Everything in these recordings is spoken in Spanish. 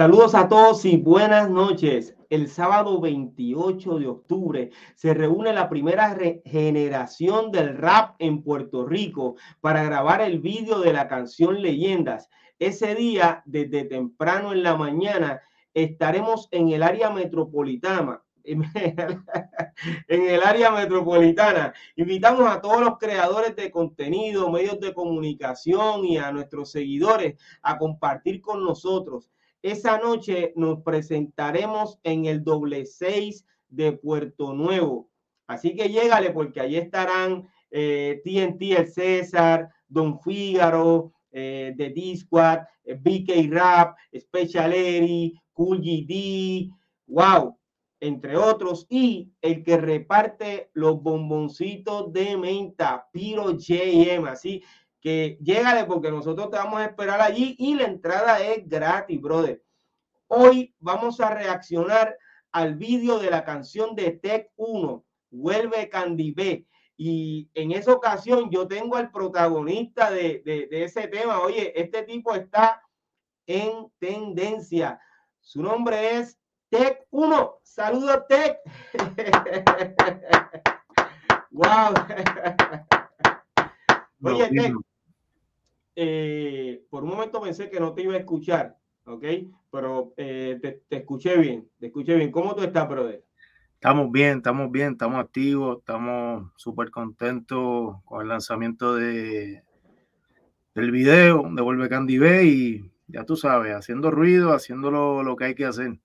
Saludos a todos y buenas noches. El sábado 28 de octubre se reúne la primera generación del rap en Puerto Rico para grabar el vídeo de la canción Leyendas. Ese día, desde temprano en la mañana, estaremos en el área metropolitana, en el área metropolitana. Invitamos a todos los creadores de contenido, medios de comunicación y a nuestros seguidores a compartir con nosotros esa noche nos presentaremos en el doble seis de Puerto Nuevo. Así que llégale porque allí estarán eh, TNT El César, Don Fígaro, eh, The D-Squad, eh, BK Rap, Special Eri, Cool GD, wow, entre otros, y el que reparte los bomboncitos de menta, Piro JM, así que llégale porque nosotros te vamos a esperar allí y la entrada es gratis, brother. Hoy vamos a reaccionar al vídeo de la canción de Tech 1, Vuelve Candy B. Y en esa ocasión yo tengo al protagonista de, de ese tema. Oye, este tipo está en tendencia. Su nombre es Tech 1. Saludos, Tech. wow. Oye, Tech, eh, por un momento pensé que no te iba a escuchar, ¿ok? Pero eh, te, escuché bien, te escuché bien. ¿Cómo tú estás, brother? Estamos bien, estamos bien, estamos activos, estamos súper contentos con el lanzamiento de, del video de Vuelve Candy B y ya tú sabes, haciendo ruido, haciendo lo, lo que hay que hacer.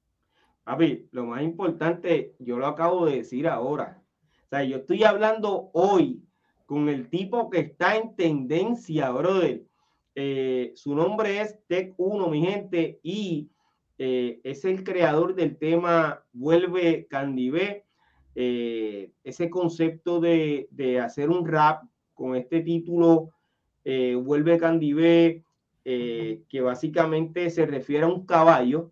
Papi, lo más importante, yo lo acabo de decir ahora. O sea, yo estoy hablando hoy con el tipo que está en tendencia, brother. Eh, su nombre es Tech 1, mi gente, y eh, es el creador del tema Vuelve Candy B. Eh, ese concepto de, hacer un rap con este título Vuelve Candy B, que básicamente se refiere a un caballo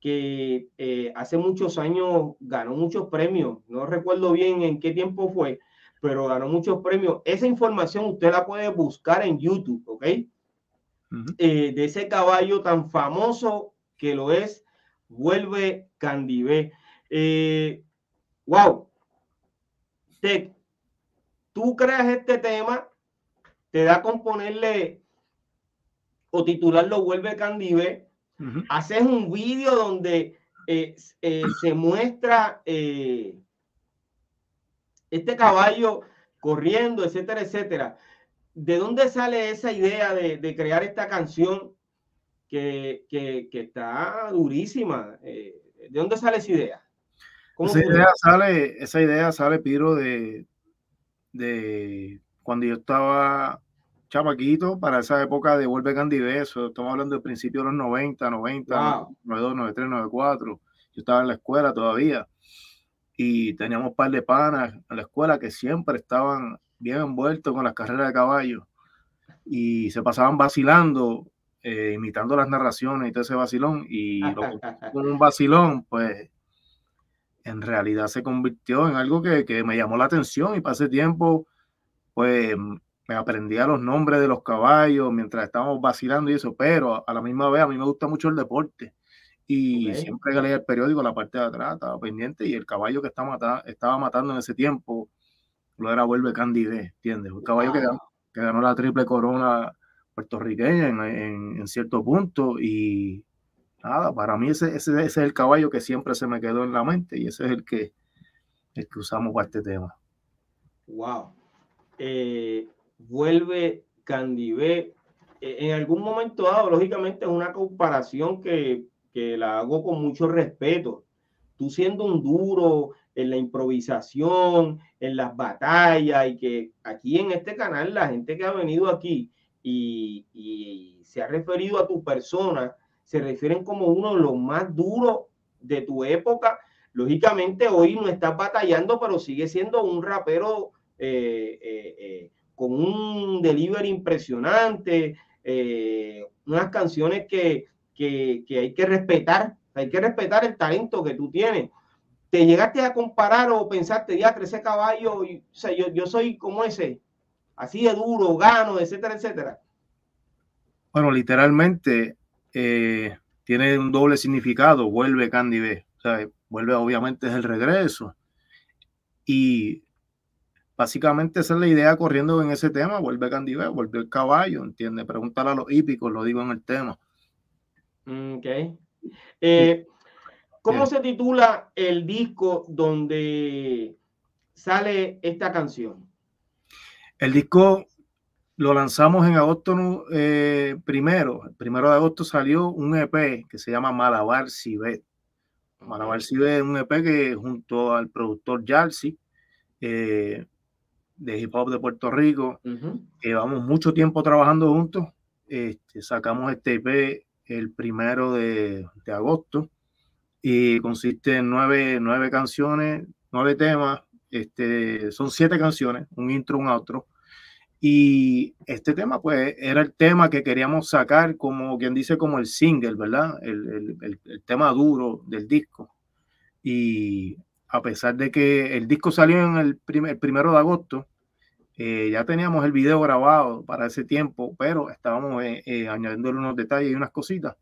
que hace muchos años ganó muchos premios. No recuerdo bien en qué tiempo fue, pero ganó muchos premios. Esa información usted la puede buscar en YouTube, ¿ok? Eh, de ese caballo tan famoso que lo es, vuelve Candibé. Eh, wow. Tech, tú creas este tema, te da con ponerle o titularlo Vuelve Candibé. Haces un vídeo donde eh, se muestra este caballo corriendo, etcétera, etcétera. ¿De dónde sale esa idea de, crear esta canción que, está durísima? Eh, ¿De dónde sale esa idea? Esa idea, sale, esa idea sale, Piro, de, de cuando yo estaba chamaquito, para esa época de Vuelve Candy Beso, estamos hablando del principio de los 90, 90, 92, 93, 94. Yo estaba en la escuela todavía y teníamos un par de panas en la escuela que siempre estaban bien envueltos con las carreras de caballo y se pasaban vacilando, eh, imitando las narraciones y todo ese vacilón. Y con un vacilón, pues en realidad se convirtió en algo que, que, me llamó la atención y ese tiempo, pues me aprendía los nombres de los caballos mientras estábamos vacilando y eso, pero a la misma vez a mí me gusta mucho el deporte. Y siempre que leía el periódico, la parte de atrás estaba pendiente y el caballo que estaba, estaba matando en ese tiempo lo era Vuelve Candy ¿entiendes? Un caballo que, ganó, la triple corona puertorriqueña en, cierto punto y nada, para mí ese, ese, ese, es el caballo que siempre se me quedó en la mente y ese es el que, el que usamos para este tema. Wow. Eh, vuelve Candy B. Eh, en algún momento dado, lógicamente, es una comparación que, que la hago con mucho respeto. Tú siendo un duro, en la improvisación, en las batallas, y que aquí en este canal la gente que ha venido aquí y, se ha referido a tu persona, se refieren como uno de los más duros de tu época. Lógicamente hoy no estás batallando, pero sigue siendo un rapero eh, eh, eh, con un delivery impresionante, unas canciones que, que, que hay que respetar, hay que respetar el talento que tú tienes. ¿Te llegaste a comparar o pensaste, ya, ese caballo, y, o sea, yo, yo soy como ese, así de duro, gano, etcétera, etcétera? Bueno, literalmente, eh, tiene un doble significado, vuelve Candy B. O sea, vuelve obviamente es el regreso. Y básicamente esa es la idea corriendo en ese tema, vuelve Candy B, vuelve el caballo, ¿entiendes? Preguntar a los hípicos, lo digo en el tema. Mm, ok. Eh, ¿Cómo se titula el disco donde sale esta canción? El disco lo lanzamos en agosto eh, primero. El primero de agosto salió un EP que se llama Malabar Cibet. Malabar Cibet es un EP que junto al productor Jalsi eh, de hip hop de Puerto Rico, llevamos mucho tiempo trabajando juntos. Este, sacamos este EP el primero de, de, agosto y consiste en nueve, nueve canciones, nueve temas. Este, son siete canciones, un intro, un outro y este tema, pues, era el tema que queríamos sacar como quien dice, como el single, ¿verdad? El, el, el, tema duro del disco. Y a pesar de que el disco salió en el, primer, primero de agosto, eh, ya teníamos el video grabado para ese tiempo, pero estábamos eh, eh, añadiendo unos detalles y unas cositas.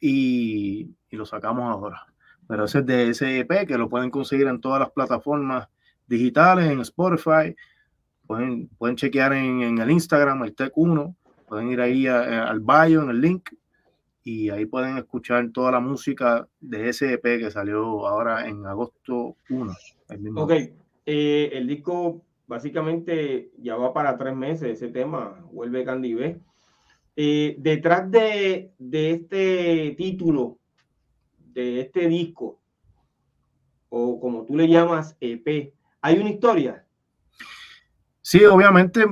Y, y, lo sacamos ahora. Pero ese es de ese EP que lo pueden conseguir en todas las plataformas digitales, en Spotify, Pueden, pueden chequear en, el Instagram, el Tech1, pueden ir ahí al bio, en el link, y ahí pueden escuchar toda la música de ese EP que salió ahora en agosto 1. El ok, eh, el disco básicamente ya va para tres meses, ese tema, vuelve Candy B. Eh, detrás de, de este título, de este disco, o como tú le llamas EP, hay una historia. Sí, obviamente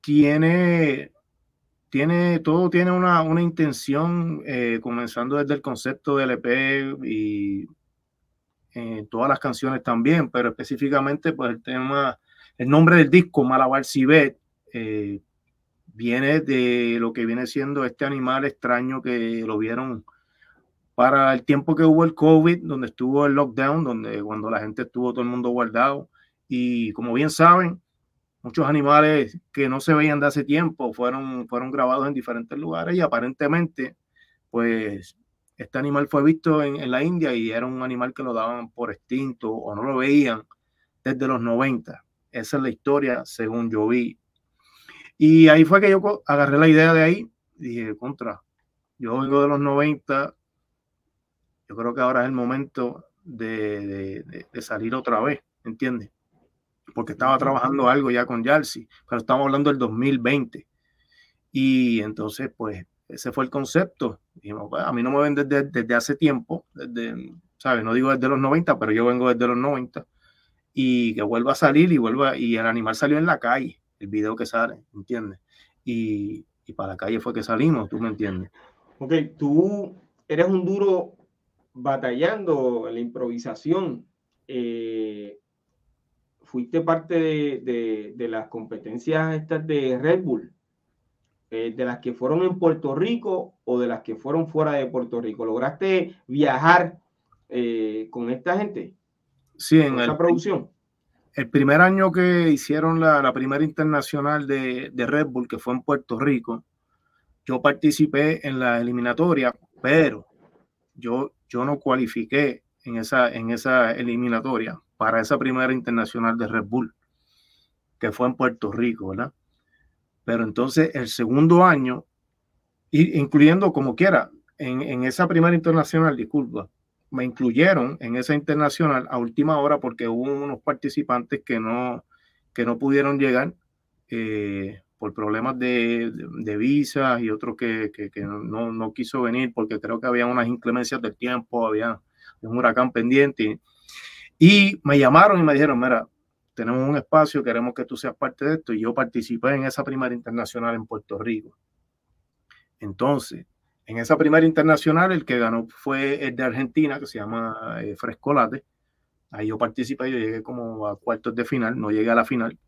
tiene, tiene, todo tiene una, una intención, eh, comenzando desde el concepto del EP y eh, todas las canciones también, pero específicamente pues el tema, el nombre del disco, Malabar Cibet, eh, viene de lo que viene siendo este animal extraño que lo vieron para el tiempo que hubo el COVID, donde estuvo el lockdown, donde cuando la gente estuvo todo el mundo guardado. Y como bien saben, muchos animales que no se veían de hace tiempo fueron, fueron grabados en diferentes lugares y aparentemente, pues, este animal fue visto en, la India y era un animal que lo daban por extinto o no lo veían desde los 90. Esa es la historia, según yo vi. Y ahí fue que yo agarré la idea de ahí dije, contra, yo vengo de los 90, yo creo que ahora es el momento de, de salir otra vez, ¿entiendes? porque estaba trabajando algo ya con Yalsi, pero estamos hablando del 2020. Y entonces, pues, ese fue el concepto. Dijimos, pues, a mí no me ven desde, desde hace tiempo, desde, ¿sabes? No digo desde los 90, pero yo vengo desde los 90. Y que vuelva a salir y vuelva, y el animal salió en la calle, el video que sale, ¿entiendes? Y, y para la calle fue que salimos, ¿tú me entiendes? Ok, tú eres un duro batallando en la improvisación. Eh, fuiste parte de, de, las competencias estas de Red Bull, eh, de las que fueron en Puerto Rico o de las que fueron fuera de Puerto Rico. ¿Lograste viajar eh, con esta gente? Sí, en esa producción. El primer año que hicieron la, la primera internacional de, de, Red Bull, que fue en Puerto Rico, yo participé en la eliminatoria, pero yo, yo no cualifiqué en esa, en esa eliminatoria para esa primera internacional de Red Bull, que fue en Puerto Rico, ¿verdad? Pero entonces el segundo año, incluyendo como quiera, en, esa primera internacional, disculpa, me incluyeron en esa internacional a última hora porque hubo unos participantes que no, que no pudieron llegar eh, por problemas de, de, visas y otros que, no, no, quiso venir porque creo que había unas inclemencias del tiempo, había un huracán pendiente. Y me llamaron y me dijeron, mira, tenemos un espacio, queremos que tú seas parte de esto. Y yo participé en esa primera internacional en Puerto Rico. Entonces, en esa primera internacional, el que ganó fue el de Argentina, que se llama eh, Frescolate. Ahí yo participé, yo llegué como a cuartos de final, no llegué a la final.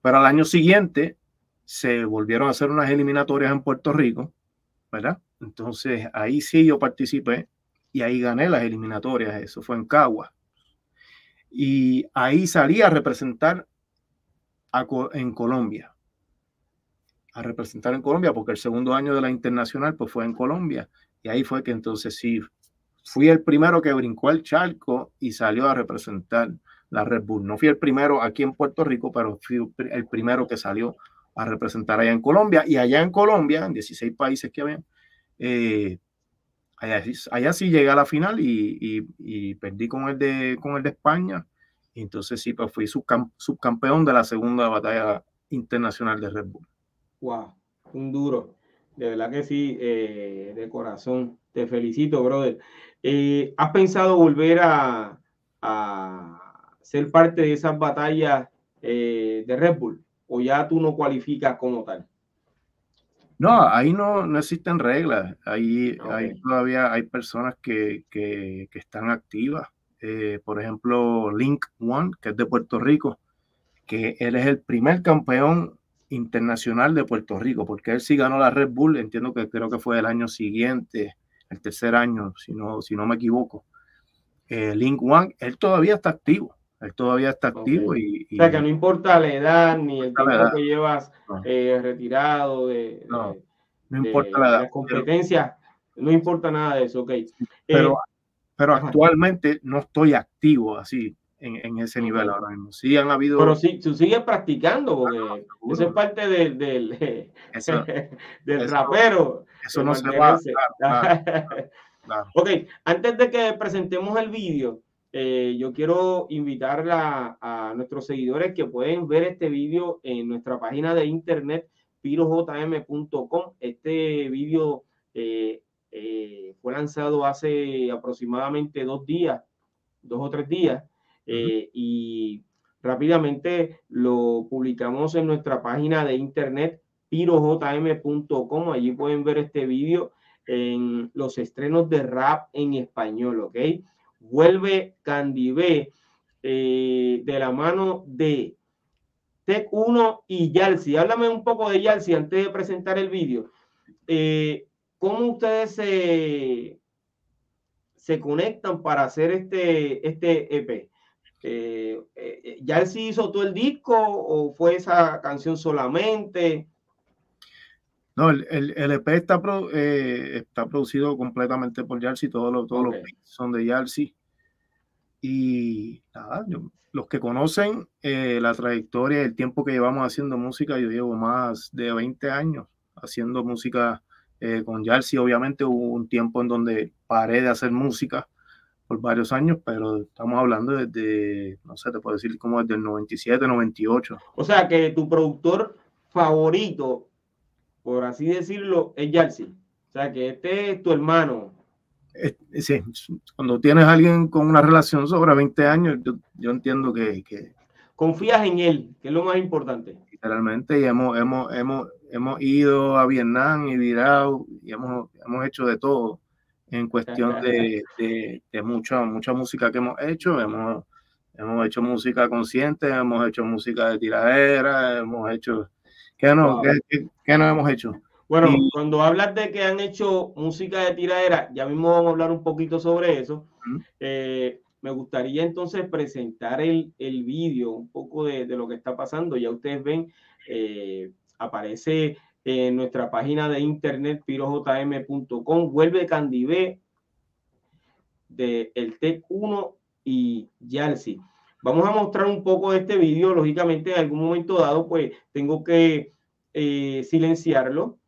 Pero al año siguiente se volvieron a hacer unas eliminatorias en Puerto Rico, ¿verdad? Entonces ahí sí yo participé y ahí gané las eliminatorias. Eso fue en Cagua. Y ahí salí a representar en Colombia. A representar en Colombia, porque el segundo año de la internacional pues fue en Colombia. Y ahí fue que entonces sí, fui el primero que brincó el charco y salió a representar la Red Bull. No fui el primero aquí en Puerto Rico, pero fui el primero que salió a representar allá en Colombia. Y allá en Colombia, en 16 países que había, eh, allá, sí llegué a la final y, perdí con el, de, con el de España. Y entonces sí, pues fui subcampeón de la segunda batalla internacional de Red Bull. Wow, un duro. De verdad que sí, eh, de corazón. Te felicito, brother. Eh, ¿Has pensado volver a, ser parte de esas batallas de Red Bull? ¿O ya tú no cualificas como tal? No, ahí no, no existen reglas. Ahí, todavía hay personas que, están activas. Eh, por ejemplo, Link One, que es de Puerto Rico, que él es el primer campeón internacional de Puerto Rico, porque él sí ganó la Red Bull, entiendo que creo que fue el año siguiente, el tercer año, si no, si no me equivoco. Eh, Link One, él todavía está activo, él todavía está activo y, O sea, que no importa la edad ni el tiempo que llevas eh, retirado de, no, no importa la edad. competencia, no importa nada de eso, ok. Pero, eh, pero actualmente no estoy activo así en, en ese nivel ahora mismo. Sí han habido... Pero sí, tú sigues practicando porque eso es parte del, del, del rapero. Eso no se va. Ok, antes de que presentemos el vídeo, eh, yo quiero invitar a, nuestros seguidores que pueden ver este vídeo en nuestra página de internet pirojm.com. Este vídeo eh, eh, fue lanzado hace aproximadamente dos días, dos o tres días, y rápidamente lo publicamos en nuestra página de internet pirojm.com. Allí pueden ver este vídeo en los estrenos de rap en español, ¿ok? Vuelve Candy B eh, de la mano de Tech 1 y Yalsi. Háblame un poco de Yalsi antes de presentar el vídeo. Eh, ¿Cómo ustedes se, se conectan para hacer este, este EP? Eh, eh ¿Yalsi hizo todo el disco o fue esa canción solamente? No, el, el, EP está, eh, está producido completamente por Yalsi, todos los, todos los son de Yalsi. Y nada, los que conocen eh, la trayectoria el tiempo que llevamos haciendo música, yo llevo más de 20 años haciendo música eh, con Yalsi. Obviamente hubo un tiempo en donde paré de hacer música por varios años, pero estamos hablando desde, no sé, te puedo decir como desde el 97, 98. O sea que tu productor favorito por así decirlo, es Yalsi. O sea, que este es tu hermano. Sí, cuando tienes a alguien con una relación sobre 20 años, yo, entiendo que, Confías en él, que es lo más importante. Literalmente, y hemos, hemos, hemos, hemos ido a Vietnam y virado, y hemos, hemos hecho de todo en cuestión de, de, mucha, mucha música que hemos hecho. Hemos, hemos hecho música consciente, hemos hecho música de tiradera, hemos hecho ¿Qué no, no hemos hecho? Bueno, cuando hablas de que han hecho música de tiradera, ya mismo vamos a hablar un poquito sobre eso. Eh, me gustaría entonces presentar el, el vídeo, un poco de, de, lo que está pasando. Ya ustedes ven, eh, aparece en nuestra página de internet pirojm.com, vuelve Candibé de el TEC 1 y Yalsi. Vamos a mostrar un poco de este vídeo. Lógicamente, en algún momento dado, pues tengo que eh, silenciarlo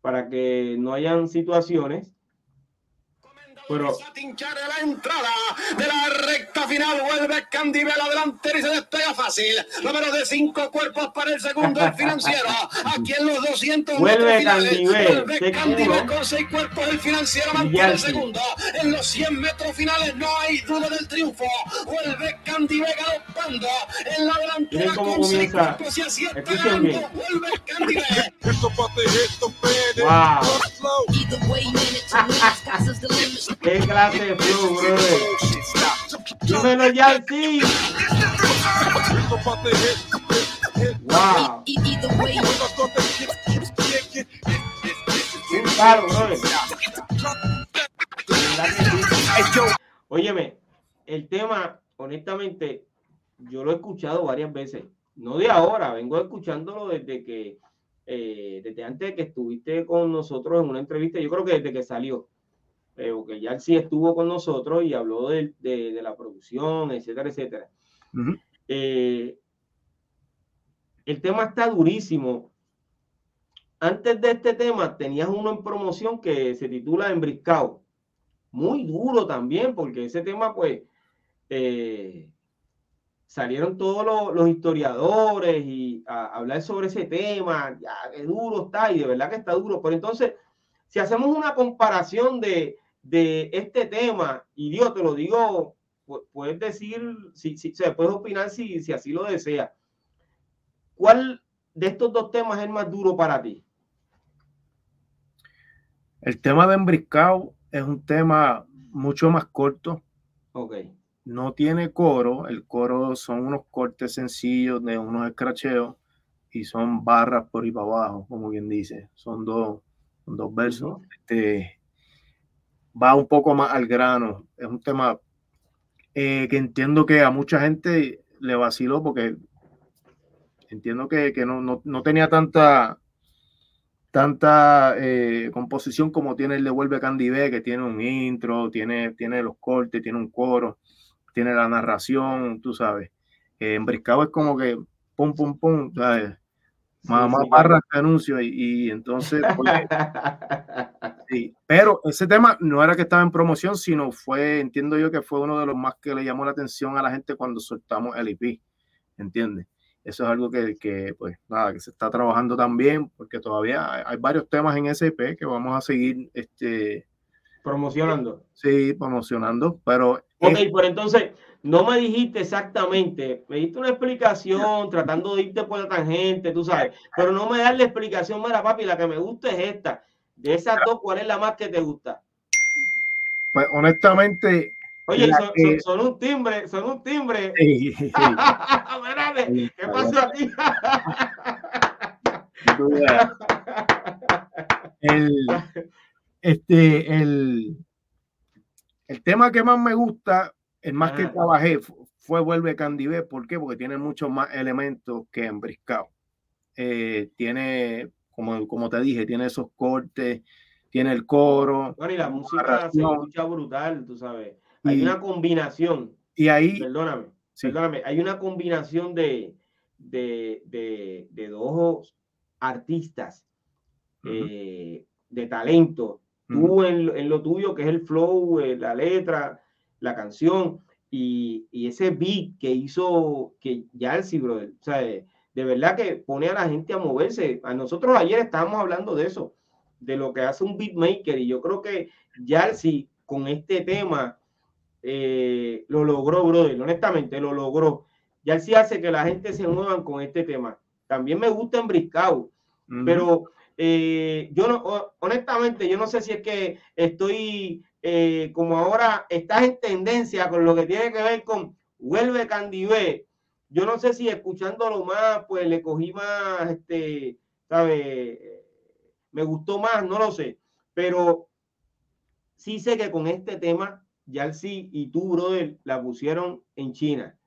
para que no hayan situaciones pero... tinchar la entrada de la final. Vuelve Candibel adelante y se despega fácil. Número de cinco cuerpos para el segundo el financiero. Aquí en los 200 Vuelve Candibel. Vuelve Candibel con seis cuerpos el financiero mantiene el segundo. En los 100 metros finales no hay duda del triunfo. Vuelve Candibel galopando en la delantera con seis cuerpos y así está ganando. Vuelve Candibel. Wow. ¿Qué clase de flow, brother? Dímelo ya, sí. Wow. Paro. Óyeme, el tema, honestamente, yo lo he escuchado varias veces. No de ahora, vengo escuchándolo desde que, eh, desde antes de que estuviste con nosotros en una entrevista, yo creo que desde que salió eh, porque ya sí estuvo con nosotros y habló de, la producción, etcétera, etcétera. Eh, el tema está durísimo. Antes de este tema tenías uno en promoción que se titula Embriscado. Muy duro también, porque ese tema, pues, eh, salieron todos los, historiadores y a, hablar sobre ese tema. Ya, qué duro está, y de verdad que está duro. Pero entonces, si hacemos una comparación de, de este tema, y Dios te lo digo, puedes decir, si, si, se puede opinar si, si así lo desea. ¿Cuál de estos dos temas es más duro para ti? El tema de embriscado es un tema mucho más corto. Ok. No tiene coro. El coro son unos cortes sencillos de unos escracheos y son barras por y para abajo, como quien dice. Son dos, dos versos. Este, va un poco más al grano. Es un tema eh, que entiendo que a mucha gente le vaciló porque entiendo que, no, tenía tanta tanta eh, composición como tiene el de Vuelve Candy B, que tiene un intro, tiene, tiene los cortes, tiene un coro, tiene la narración, tú sabes. Eh, en Briscado es como que pum, pum, pum. Más, barras que anuncio y, entonces pues, sí. pero ese tema no era que estaba en promoción sino fue entiendo yo que fue uno de los más que le llamó la atención a la gente cuando soltamos el IP ¿entiendes? eso es algo que, que pues nada que se está trabajando también porque todavía hay, varios temas en ese IP que vamos a seguir este promocionando sí promocionando pero ok por entonces no me dijiste exactamente, me diste una explicación tratando de irte por la tangente, tú sabes, pero no me das la explicación, mira papi, la que me gusta es esta. De esas dos, ¿cuál es la más que te gusta? Pues honestamente... Oye, son, un timbre, son un timbre. ¿Qué pasó aquí? el, este, el, el tema que más me gusta el más que ah. trabajé fue Vuelve Candibé. ¿Por qué? Porque tiene muchos más elementos que en Eh, tiene, como, como te dije, tiene esos cortes, tiene el coro. Bueno, y la música se escucha brutal, tú sabes. Hay una combinación. Y ahí. Perdóname, perdóname. Hay una combinación de, de, de, dos artistas eh, de talento. Tú en, en, lo tuyo, que es el flow, eh, la letra, la canción y, ese beat que hizo que ya el brother, o sea, de, verdad que pone a la gente a moverse. A nosotros ayer estábamos hablando de eso, de lo que hace un beatmaker y yo creo que Yalsi con este tema eh, lo logró, brother, honestamente lo logró. Yalsi hace que la gente se muevan con este tema. También me gusta en Briscao, pero eh, yo no, honestamente, yo no sé si es que estoy eh, como ahora estás en tendencia con lo que tiene que ver con Vuelve Candibé, yo no sé si escuchándolo más, pues le cogí más, este, ¿sabe? Me gustó más, no lo sé, pero sí sé que con este tema, sí y tú, brother, la pusieron en China.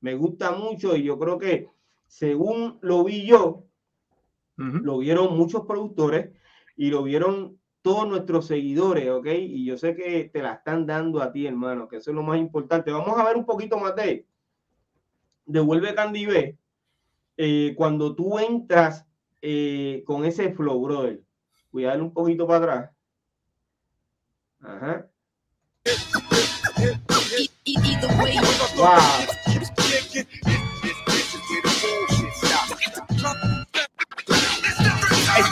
Me gusta mucho y yo creo que según lo vi yo, lo vieron muchos productores y lo vieron todos nuestros seguidores, ¿ok? Y yo sé que te la están dando a ti, hermano, que eso es lo más importante. Vamos a ver un poquito más de Devuelve Candy B. Eh, cuando tú entras eh, con ese flow, brother, voy a darle un poquito para atrás. Ajá. Wow.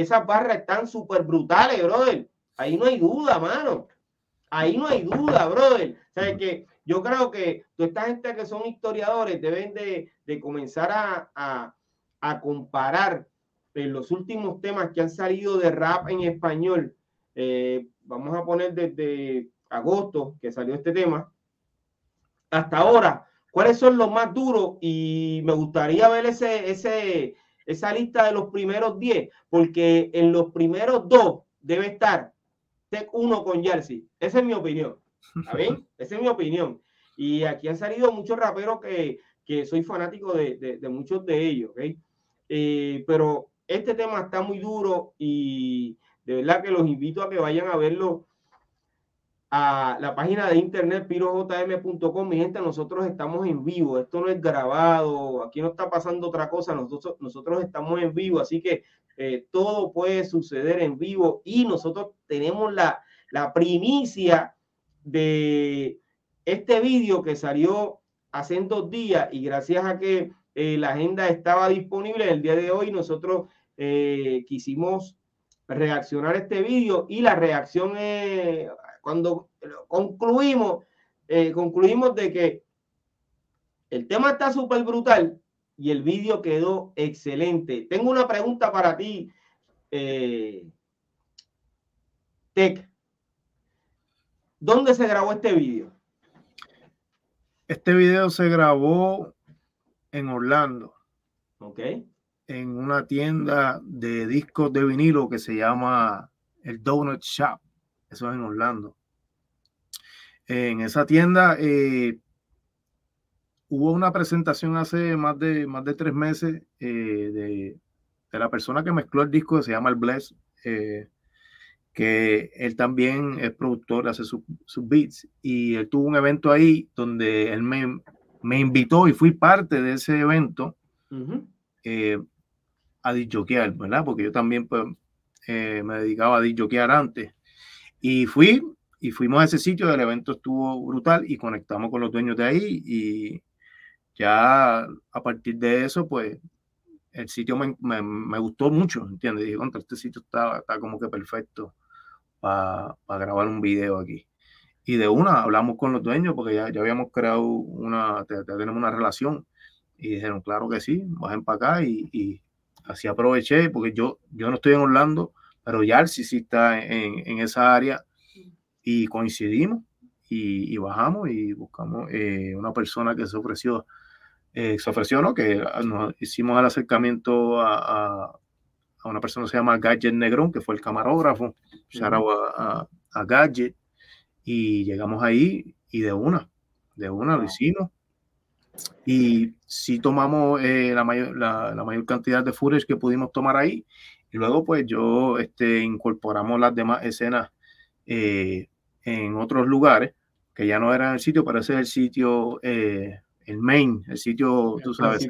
esas barras están súper brutales, brother. Ahí no hay duda, mano. Ahí no hay duda, brother. O que yo creo que toda esta gente que son historiadores deben de, comenzar a, comparar en los últimos temas que han salido de rap en español. Eh, vamos a poner desde agosto que salió este tema, hasta ahora, ¿cuáles son los más duros? Y me gustaría ver ese, ese, esa lista de los primeros 10, porque en los primeros dos debe estar Tech 1 con Jersey. Esa es mi opinión. ¿Está bien? Esa es mi opinión. Y aquí han salido muchos raperos que, que soy fanático de, de, muchos de ellos, ¿ok? Eh, pero este tema está muy duro y de verdad que los invito a que vayan a verlo a la página de internet pirojm.com. Mi gente, nosotros estamos en vivo. Esto no es grabado. Aquí no está pasando otra cosa. Nosotros, nosotros estamos en vivo. Así que eh, todo puede suceder en vivo y nosotros tenemos la, la primicia de este vídeo que salió hace dos días y gracias a que eh, la agenda estaba disponible el día de hoy, nosotros eh, quisimos reaccionar este vídeo y la reacción es cuando concluimos, eh, concluimos de que el tema está súper brutal y el vídeo quedó excelente. Tengo una pregunta para ti, eh, Tech. ¿Dónde se grabó este vídeo? Este video se grabó en Orlando. Ok. En una tienda de discos de vinilo que se llama el Donut Shop. Eso es en Orlando. En esa tienda eh, hubo una presentación hace más de, más de tres meses eh, de, la persona que mezcló el disco, que se llama El Bless, eh, que él también es productor, hace sus beats, y él tuvo un evento ahí donde él me, me invitó y fui parte de ese evento a disjoquear, ¿verdad? Porque yo también pues, me dedicaba a disjoquear antes. Y fui, y fuimos a ese sitio, el evento estuvo brutal y conectamos con los dueños de ahí y ya a partir de eso, pues el sitio me, me, gustó mucho, ¿entiendes? Dije, contra este sitio está, está como que perfecto para grabar un video aquí. Y de una hablamos con los dueños porque ya, ya habíamos creado una, ya, tenemos una relación. Y dijeron, claro que sí, bajen para acá. Y, y, así aproveché porque yo, yo no estoy en Orlando, pero Yarsi sí está en, en, esa área y coincidimos y, y bajamos y buscamos eh, una persona que se ofreció, eh, se ofreció, ¿no? Que nos hicimos el acercamiento a, a, a, una persona que se llama Gadget Negrón, que fue el camarógrafo, a, a, Gadget, y llegamos ahí y de una, de una lo hicimos. Y sí tomamos eh, la, mayor, la, la, mayor cantidad de footage que pudimos tomar ahí. Y luego, pues yo este, incorporamos las demás escenas eh, en otros lugares, que ya no eran el sitio, pero ese es el sitio, eh, el main, el sitio, tú sabes,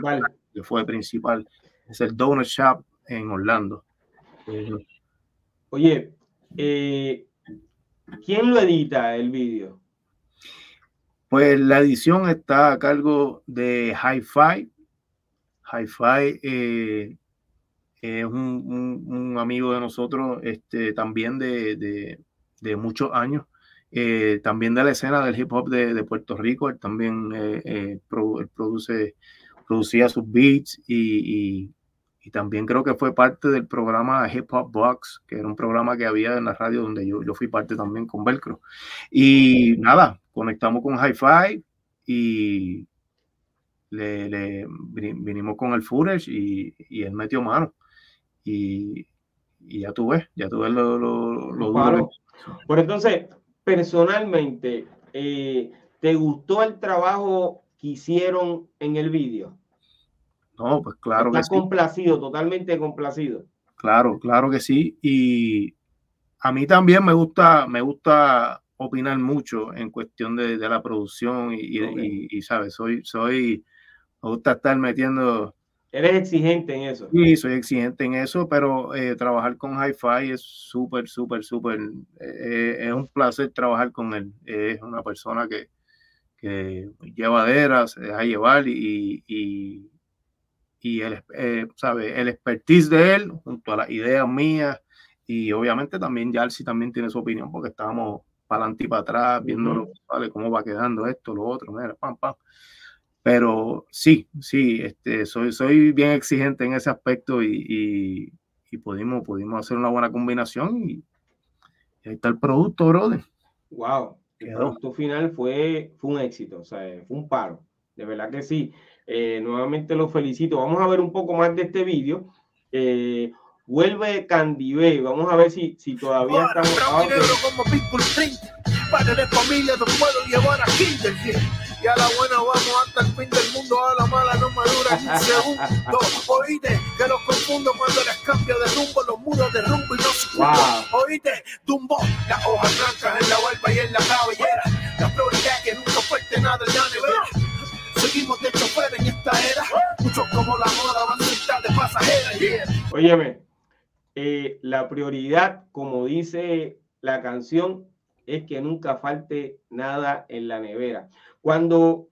que fue principal. Es el Donut Shop en Orlando. Oye, eh, ¿quién lo edita el vídeo? Pues la edición está a cargo de Hi-Fi. Hi-Fi eh, es un, un, amigo de nosotros este, también de, de, de muchos años, eh, también de la escena del hip hop de, de Puerto Rico, él también eh, eh, produce, producía sus beats y, y, y, también creo que fue parte del programa Hip Hop Box, que era un programa que había en la radio donde yo, yo fui parte también con Velcro. Y nada, conectamos con Hi-Fi y le, le, vinimos con el footage y, y él metió mano y, ya tú ves, ya tú ves lo, lo, lo duro. Por entonces, personalmente, eh, ¿te gustó el trabajo que hicieron en el vídeo? No, pues claro que sí. complacido, totalmente complacido. Claro, claro que sí. Y a mí también me gusta, me gusta opinar mucho en cuestión de, de la producción y, y, y, ¿sabes? Soy, soy, me gusta estar metiendo Eres exigente en eso. Sí, soy exigente en eso, pero eh, trabajar con Hi-Fi es súper, súper, súper. Eh, es un placer trabajar con él. Es una persona que, que llevadera, se deja llevar y, y, y el, eh, ¿sabe? el expertise de él junto a las ideas mías y obviamente también Yalsi también tiene su opinión porque estábamos para adelante y para atrás viendo ¿vale? cómo va quedando esto, lo otro, mira, pam, pam. Pero sí, sí, este, soy, soy bien exigente en ese aspecto y, y, pudimos, pudimos hacer una buena combinación y, ahí está el producto, brother. Wow, El producto final fue, fue un éxito, o sea, fue un paro. De verdad que sí. Eh, nuevamente los felicito. Vamos a ver un poco más de este vídeo. Eh, vuelve Candive. Vamos a ver si, si todavía estamos. Padre de familia, no puedo llevar a Kinder. Y a la buena vamos hasta el fin del mundo, a la mala no madura ni un segundo. Oíste, que los confundo cuando les cambio de rumbo, los muros de rumbo y no se wow. Oíste, Dumbo, las hojas blancas en la barba y en la cabellera. La prioridad que nunca fuerte nada en la nevera. Seguimos de chofer en esta era. Muchos como la moda van a de pasajeras. Yeah. Óyeme, eh, la prioridad, como dice la canción, es que nunca falte nada en la nevera. Cuando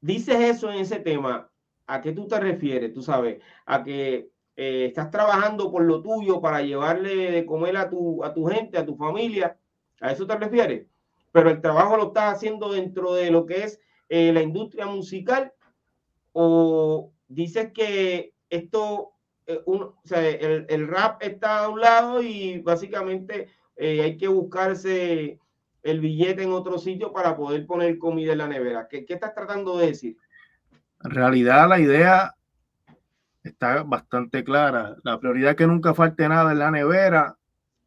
dices eso en ese tema, ¿a qué tú te refieres? Tú sabes, a que eh, estás trabajando por lo tuyo para llevarle de comer a tu, a tu gente, a tu familia. ¿A eso te refieres? Pero el trabajo lo estás haciendo dentro de lo que es eh, la industria musical o dices que esto, eh, el, el, rap está a un lado y básicamente hay que buscarse el billete en otro sitio para poder poner comida en la nevera. ¿Qué, ¿Qué, estás tratando de decir? En realidad la idea está bastante clara. La prioridad es que nunca falte nada en la nevera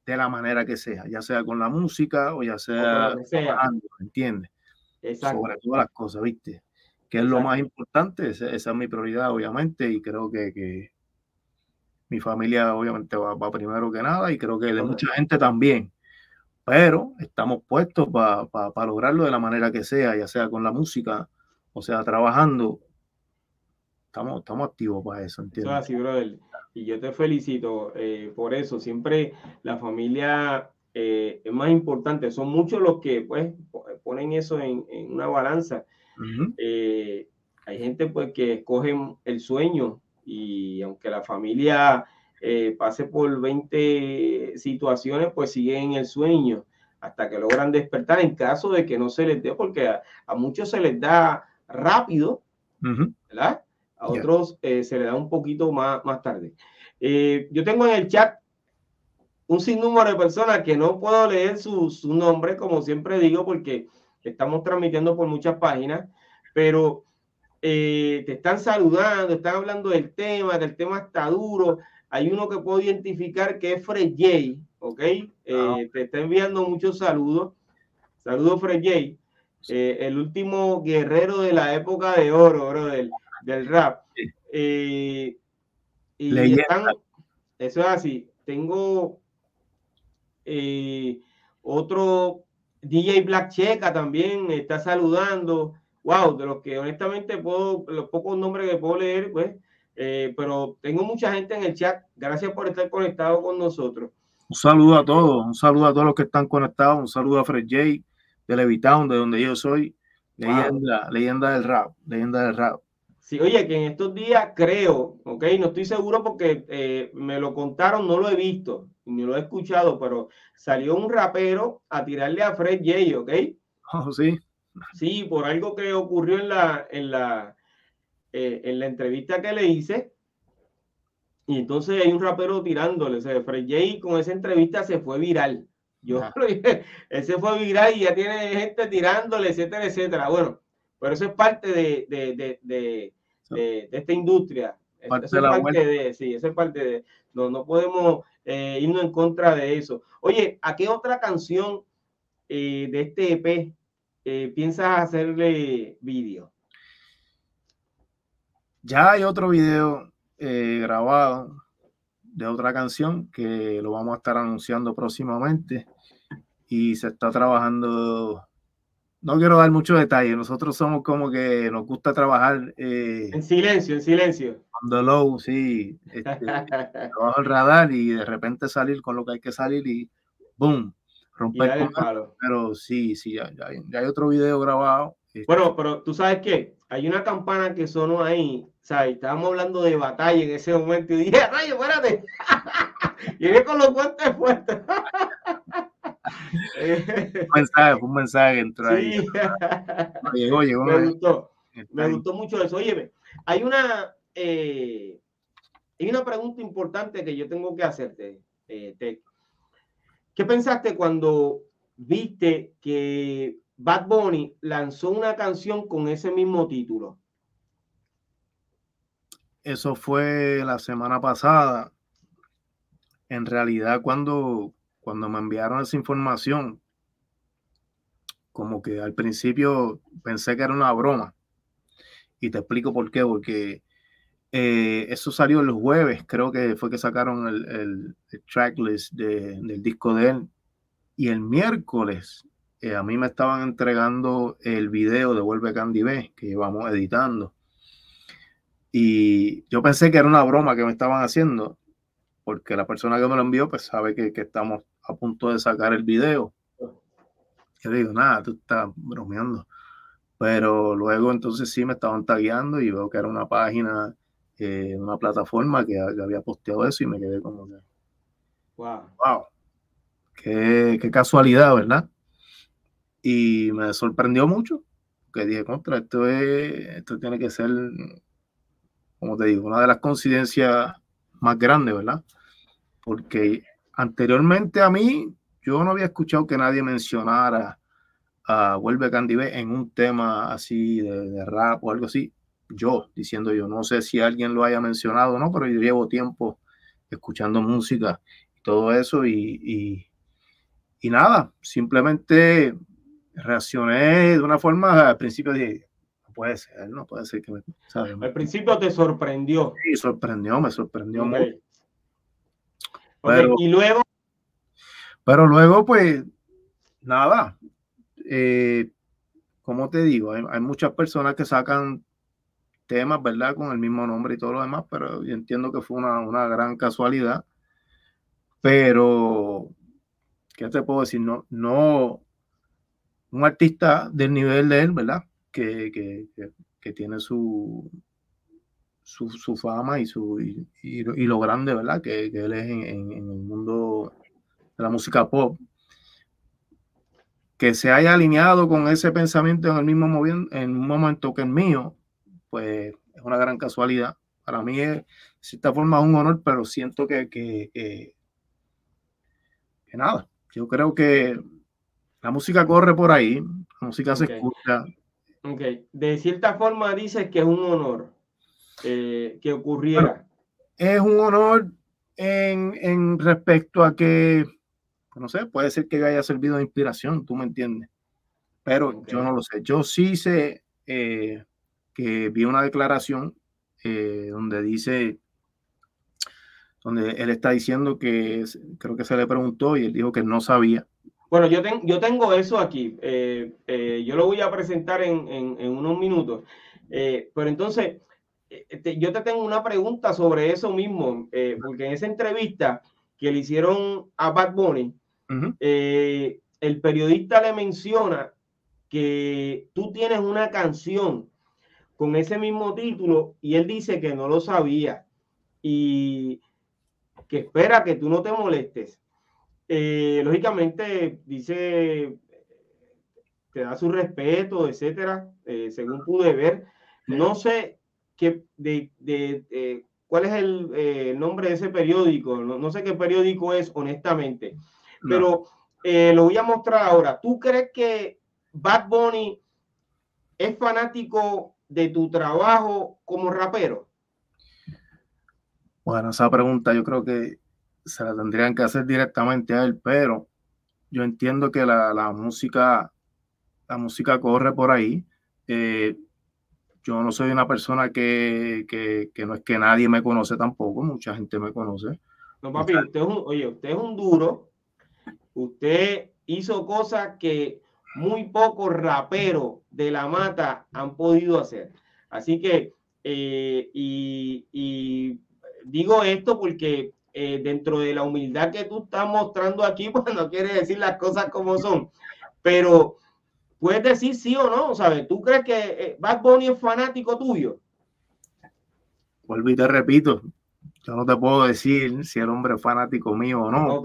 de la manera que sea, ya sea con la música o ya sea, trabajando, ¿entiendes? Sobre todas las cosas, ¿viste? Que es lo más importante, esa, es mi prioridad, obviamente, y creo que, que mi familia obviamente va, primero que nada y creo que de mucha gente también. Pero estamos puestos para lograrlo de la manera que sea, ya sea con la música, o sea, trabajando. Estamos, estamos activos para eso, ¿entiendes? Eso así, brother. Y yo te felicito eh, por eso. Siempre la familia eh, es más importante. Son muchos los que pues ponen eso en, en una balanza. Eh, hay gente pues que escogen el sueño y aunque la familia eh, pase por 20 situaciones, pues siguen el sueño hasta que logran despertar en caso de que no se les dé, porque a, muchos se les da rápido, ¿verdad? A otros eh, se les da un poquito más, más tarde. Eh, yo tengo en el chat un sinnúmero de personas que no puedo leer su, su nombre, como siempre digo, porque estamos transmitiendo por muchas páginas, pero eh, te están saludando, están hablando del tema, que el tema está duro. Hay uno que puedo identificar que es Fred J, ¿ok? Eh, ah. Te está enviando muchos saludos. Saludos, Fred J. Eh, el último guerrero de la época de oro, bro, del, del rap. y están, eso es así. Tengo otro DJ Black Checa también está saludando wow, de los que honestamente puedo, los pocos nombres que puedo leer, pues, eh, pero tengo mucha gente en el chat. Gracias por estar conectado con nosotros. Un saludo a todos, un saludo a todos los que están conectados, un saludo a Fred J de Levitown, de donde yo soy, leyenda, leyenda del rap, leyenda del rap. Sí, oye, que en estos días creo, ok, no estoy seguro porque eh, me lo contaron, no lo he visto, ni lo he escuchado, pero salió un rapero a tirarle a Fred J, ok. Oh, sí. Sí, por algo que ocurrió en la, en la, eh, en la entrevista que le hice. Y entonces hay un rapero tirándole. O sea, Fred J con esa entrevista se fue viral. Yo él se fue viral y ya tiene gente tirándole, etcétera, etcétera. Bueno, pero eso es parte de, de, de, de, de esta industria. Parte eso es parte de, sí, eso es parte de, no, no podemos eh, irnos en contra de eso. Oye, ¿a qué otra canción eh, de este EP eh, piensas hacerle vídeo? Ya hay otro video eh, grabado de otra canción que lo vamos a estar anunciando próximamente y se está trabajando. No quiero dar muchos detalles, nosotros somos como que nos gusta trabajar eh, en silencio, en silencio. On low, sí. Este, trabajo el radar y de repente salir con lo que hay que salir y ¡boom! romper Pero sí, sí, ya, ya, hay otro video grabado. Bueno, pero tú sabes que hay una campana que sonó ahí, ¿sabes? Estábamos hablando de batalla en ese momento y dije, rayo, espérate. Llegué con los guantes fuertes. un mensaje, un mensaje entró ahí. llegó, llegó. Me gustó, me gustó mucho eso. Oye, hay una, eh, hay una pregunta importante que yo tengo que hacerte, eh, ¿Qué pensaste cuando viste que Bad Bunny lanzó una canción con ese mismo título. Eso fue la semana pasada. En realidad, cuando, cuando me enviaron esa información, como que al principio pensé que era una broma. Y te explico por qué, porque eh, eso salió el jueves, creo que fue que sacaron el, el, tracklist del disco de él. Y el miércoles eh, a mí me estaban entregando el video de Vuelve Candy B que íbamos editando. Y yo pensé que era una broma que me estaban haciendo, porque la persona que me lo envió pues sabe que, que estamos a punto de sacar el video. Yo digo, nada, tú estás bromeando. Pero luego entonces sí me estaban tagueando y veo que era una página, eh, una plataforma que, había posteado eso y me quedé como que... Wow. Wow. Qué, qué casualidad, ¿verdad? Y me sorprendió mucho, que dije, contra, esto, es, esto tiene que ser, como te digo, una de las coincidencias más grandes, ¿verdad? Porque anteriormente a mí, yo no había escuchado que nadie mencionara a Vuelve Candy B en un tema así de, rap o algo así. Yo, diciendo yo, no sé si alguien lo haya mencionado no, pero yo llevo tiempo escuchando música y todo eso y, y, y nada, simplemente reaccioné de una forma, al principio dije, no puede ser, no puede ser que me... Al principio te sorprendió. Sí, sorprendió, me sorprendió mucho. y luego... Pero luego, pues, nada, eh, como te digo, hay, hay, muchas personas que sacan temas, ¿verdad? Con el mismo nombre y todo lo demás, pero yo entiendo que fue una, una gran casualidad. Pero, ¿qué te puedo decir? No, no, un artista del nivel de él, ¿verdad? Que, que, que, tiene su, su, su, fama y, su, y, lo grande, ¿verdad? Que, él es en, en, el mundo de la música pop. Que se haya alineado con ese pensamiento en el mismo en un momento que el mío, pues es una gran casualidad. Para mí es, de cierta forma, un honor, pero siento que, que, que nada, yo creo que la música corre por ahí, la música se escucha. Ok, de cierta forma dices que es un honor eh, que ocurriera. es un honor en, en, respecto a que, no sé, puede ser que haya servido de inspiración, tú me entiendes. Pero yo no lo sé. Yo sí sé eh, que vi una declaración eh, donde dice, donde él está diciendo que creo que se le preguntó y él dijo que no sabía bueno, yo, yo tengo eso aquí. Eh, eh, yo lo voy a presentar en, unos minutos. Eh, pero entonces, yo te tengo una pregunta sobre eso mismo, porque en esa entrevista que le hicieron a Bad Bunny, el periodista le menciona que tú tienes una canción con ese mismo título y él dice que no lo sabía y que espera que tú no te molestes eh, lógicamente dice, te da su respeto, etcétera, eh, según pude ver. No sé qué, de, de, cuál es el nombre de ese periódico, no, sé qué periódico es, honestamente, pero eh, lo voy a mostrar ahora. ¿Tú crees que Bad Bunny es fanático de tu trabajo como rapero? Bueno, esa pregunta yo creo que se la tendrían que hacer directamente a él, pero yo entiendo que la, la música, la música corre por ahí. Eh, yo no soy una persona que, que, que, no es que nadie me conoce tampoco, mucha gente me conoce. No, papi, usted es un, oye, usted es un duro, usted hizo cosas que muy pocos raperos de la mata han podido hacer. Así que, eh, y, y digo esto porque eh, dentro de la humildad que tú estás mostrando aquí, pues no quiere decir las cosas como son, pero puedes decir sí o no, ¿sabes? ¿Tú crees que eh, Bad Bunny es fanático tuyo? Vuelvo y te repito, yo no te puedo decir si el hombre es fanático mío o no,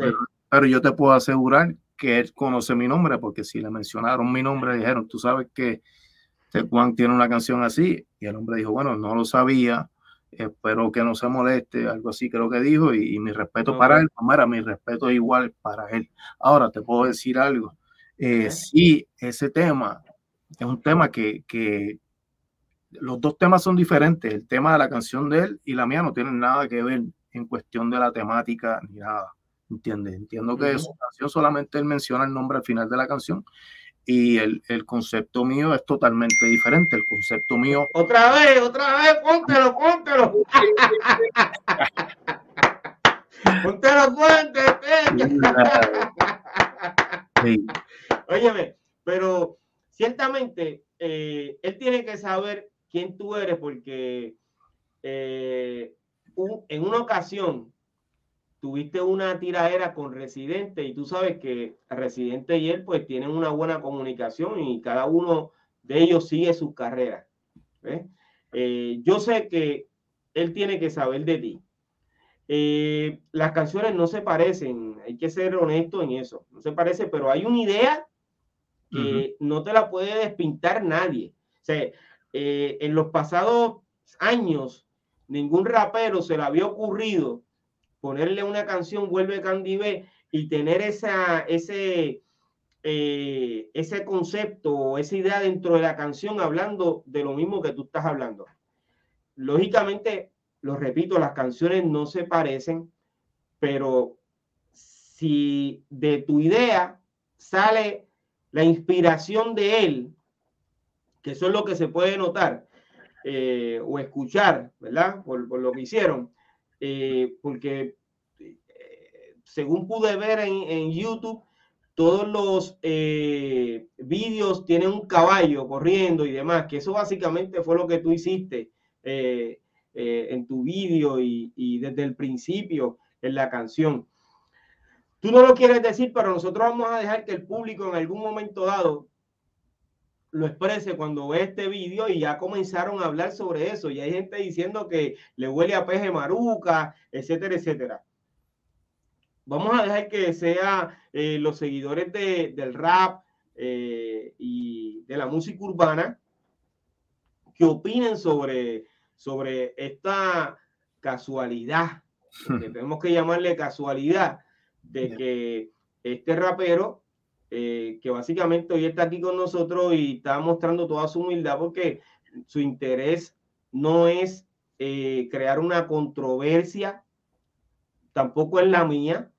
pero, yo te puedo asegurar que él conoce mi nombre, porque si le mencionaron mi nombre, dijeron, tú sabes que este Juan tiene una canción así, y el hombre dijo, bueno, no lo sabía, espero que no se moleste, algo así creo que dijo, y, mi respeto para él, mira, mi respeto es igual para él. Ahora te puedo decir algo, Eh, sí, ese tema es un tema que, que, los dos temas son diferentes. El tema de la canción de él y la mía no tienen nada que ver en cuestión de la temática ni nada. ¿Entiendes? Entiendo que su canción solamente él menciona el nombre al final de la canción y el, el, concepto mío es totalmente diferente. El concepto mío. Otra vez, otra vez, póntelo, póntelo. póntelo, póntelo. Sí. Óyeme, pero ciertamente eh, él tiene que saber quién tú eres porque eh, un, en una ocasión tuviste una tiradera con Residente y tú sabes que Residente y él pues tienen una buena comunicación y cada uno de ellos sigue sus carreras. Eh, yo sé que él tiene que saber de ti. Eh, las canciones no se parecen, hay que ser honesto en eso, no se parece, pero hay una idea que no te la puede despintar nadie. O sea, eh, en los pasados años, ningún rapero se le había ocurrido ponerle una canción Vuelve Candy B y tener esa, ese, eh, ese concepto o esa idea dentro de la canción hablando de lo mismo que tú estás hablando. Lógicamente, lo repito, las canciones no se parecen, pero si de tu idea sale la inspiración de él, que eso es lo que se puede notar eh, o escuchar, ¿verdad? Por, por, lo que hicieron, eh, porque eh, según pude ver en, YouTube, todos los eh, vídeos tienen un caballo corriendo y demás, que eso básicamente fue lo que tú hiciste en tu vídeo y, desde el principio en la canción. Tú no lo quieres decir, pero nosotros vamos a dejar que el público en algún momento dado lo exprese cuando ve este vídeo y ya comenzaron a hablar sobre eso. Y hay gente diciendo que le huele a peje maruca, etcétera, etcétera. Vamos a dejar que sea eh, los seguidores de, del rap eh, y de la música urbana que opinen sobre, sobre esta casualidad, que tenemos que llamarle casualidad, de que este rapero eh, que básicamente hoy está aquí con nosotros y está mostrando toda su humildad porque su interés no es eh, crear una controversia, tampoco es la mía,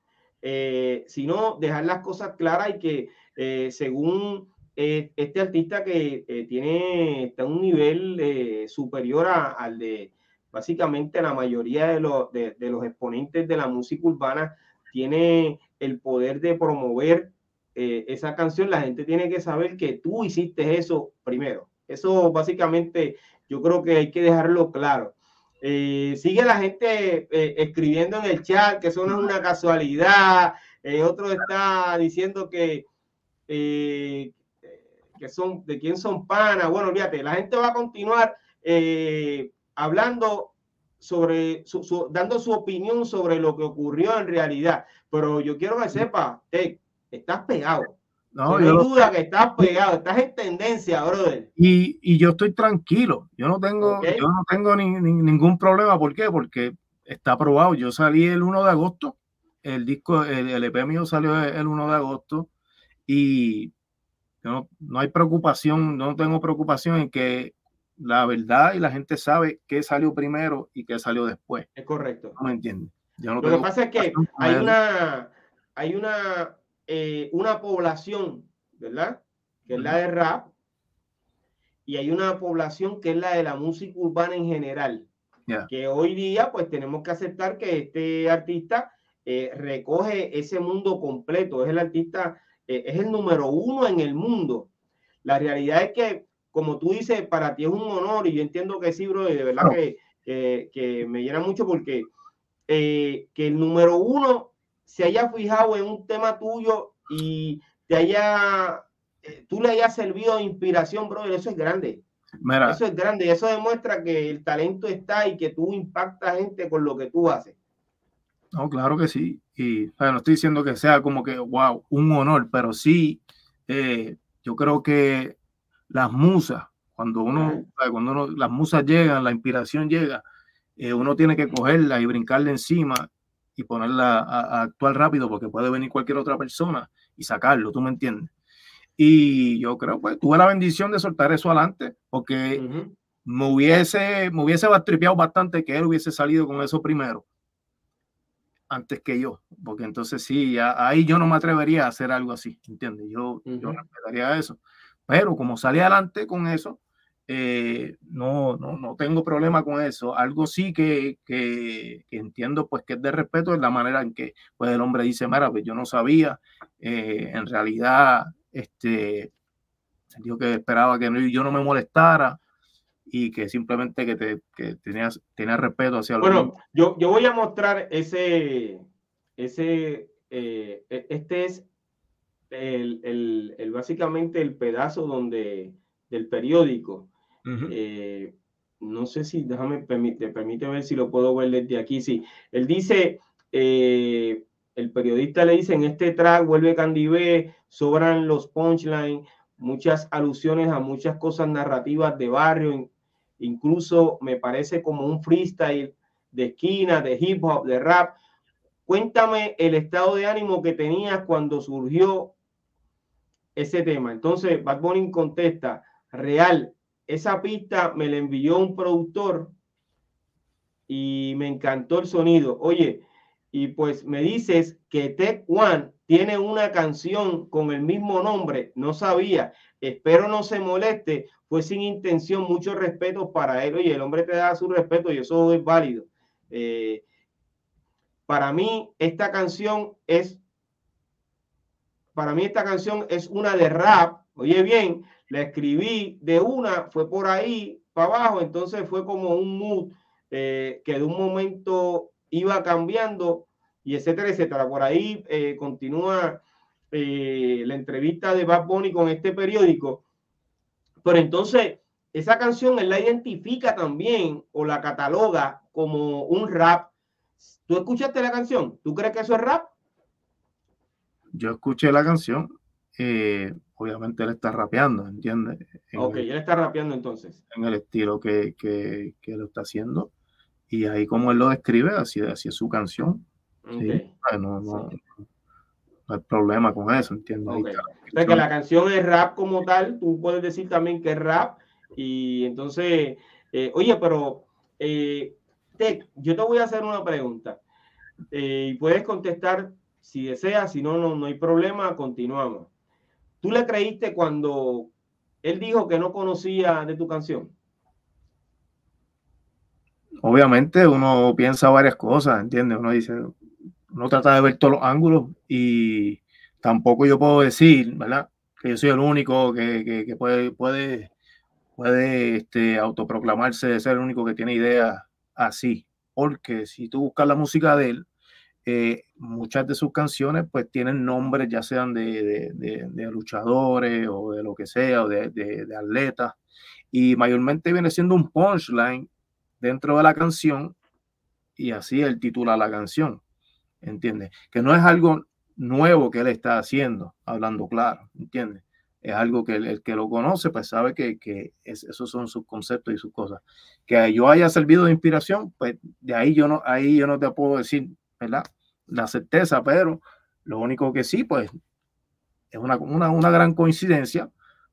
eh, sino dejar las cosas claras y que según este artista que tiene, está un nivel superior al de básicamente la mayoría de los, de los exponentes de la música urbana, tiene el poder de promover eh, esa canción, la gente tiene que saber que tú hiciste eso primero. Eso básicamente yo creo que hay que dejarlo claro. Eh, sigue la gente eh, escribiendo en el chat que eso no es una casualidad. otro está diciendo que, que son de quién son panas. Bueno, fíjate, la gente va a continuar hablando sobre, dando su opinión sobre lo que ocurrió en realidad. Pero yo quiero que sepa, estás pegado. No, yo hay duda que estás pegado, estás en tendencia, brother. Y, y yo estoy tranquilo, yo no tengo, yo no tengo ni, ningún problema. ¿Por qué? Porque está aprobado. Yo salí el 1 de agosto, el disco, el, el EP mío salió el 1 de agosto y no, no hay preocupación, no tengo preocupación en que la verdad y la gente sabe qué salió primero y qué salió después. Es correcto. No me entiendes. Lo que pasa es que hay una, hay una eh, una población, ¿verdad? Que es la de rap, y hay una población que es la de la música urbana en general. Que hoy día, pues tenemos que aceptar que este artista eh, recoge ese mundo completo, es el artista, eh, es el número uno en el mundo. La realidad es que, como tú dices, para ti es un honor, y yo entiendo que sí, bro, y de verdad que, que, me llena mucho porque que el número uno se haya fijado en un tema tuyo y te haya, eh, tú le hayas servido de inspiración, brother, eso es grande. eso es grande y eso demuestra que el talento está y que tú impactas gente con lo que tú haces. No, claro que sí. Y no estoy diciendo que sea como que, wow, un honor, pero sí, eh, yo creo que las musas, cuando uno, cuando uno, las musas llegan, la inspiración llega, eh, uno tiene que cogerla y brincarle encima y ponerla a, actuar rápido porque puede venir cualquier otra persona y sacarlo, ¿tú me entiendes? Y yo creo, pues, tuve la bendición de soltar eso adelante, porque me hubiese, me hubiese tripeado bastante que él hubiese salido con eso primero, antes que yo, porque entonces sí, ahí yo no me atrevería a hacer algo así, ¿entiendes? Yo, yo respetaría eso. Pero como salí adelante con eso, eh, no, no, no, tengo problema con eso. Algo sí que, que, entiendo pues que es de respeto es la manera en que pues el hombre dice, mira, pues yo no sabía, eh, en realidad, este, sentido que esperaba que yo no me molestara y que simplemente que, te, que tenías, tenía respeto hacia Bueno, yo, yo voy a mostrar ese, ese, eh, e, este es el, el, el, básicamente el pedazo donde del periódico eh, no sé si, déjame, permite, permite ver si lo puedo ver desde aquí. Sí, él dice, eh, el periodista le dice, en este track vuelve Candy B, sobran los punchlines, muchas alusiones a muchas cosas narrativas de barrio, incluso me parece como un freestyle de esquina, de hip hop, de rap. Cuéntame el estado de ánimo que tenías cuando surgió ese tema. Entonces, Bad Bunny contesta, real, esa pista me la envió un productor y me encantó el sonido. Oye, y pues me dices que Tech One tiene una canción con el mismo nombre. No sabía. Espero no se moleste. Fue sin intención. Mucho respeto para él. Oye, el hombre te da su respeto y eso es válido. Eh, para mí, esta canción es. Para mí, esta canción es una de rap. Oye, bien, la escribí de una, fue por ahí para abajo, entonces fue como un mood eh, que de un momento iba cambiando y etcétera, etcétera. Por ahí eh, continúa eh, la entrevista de Bad Bunny con este periódico. Pero entonces, esa canción él la identifica también o la cataloga como un rap. ¿Tú escuchaste la canción? ¿Tú crees que eso es rap? Yo escuché la canción. Obviamente él está rapeando, ¿entiendes? ok, él está rapeando entonces. En el estilo que, que, que, lo está haciendo. Y ahí como él lo describe, así, así es su canción. No, no, hay problema con eso, ¿entiendes? Okay. que la canción es rap como tal, tú puedes decir también que es rap. Y entonces, eh, oye, pero eh, yo te voy a hacer una pregunta. Eh, y puedes contestar si deseas, si no, no, no hay problema, continuamos. ¿Tú le creíste cuando él dijo que no conocía de tu canción? Obviamente uno piensa varias cosas, ¿entiendes? Uno dice, uno trata de ver todos los ángulos y tampoco yo puedo decir, ¿verdad? Que yo soy el único que, puede, puede, puede este, autoproclamarse de ser el único que tiene ideas así. Porque si tú buscas la música de él, eh, muchas de sus canciones pues tienen nombres ya sean de, de, luchadores o de lo que sea, o de, atletas, y mayormente viene siendo un punchline dentro de la canción y así él titula la canción, ¿entiendes? Que no es algo nuevo que él está haciendo, hablando claro, ¿entiendes? Es algo que el, que lo conoce pues sabe que, que esos son sus conceptos y sus cosas. Que yo haya servido de inspiración, pues de ahí yo no, ahí yo no te puedo decir ¿verdad? La certeza, pero lo único que sí, pues, es una, una, gran coincidencia,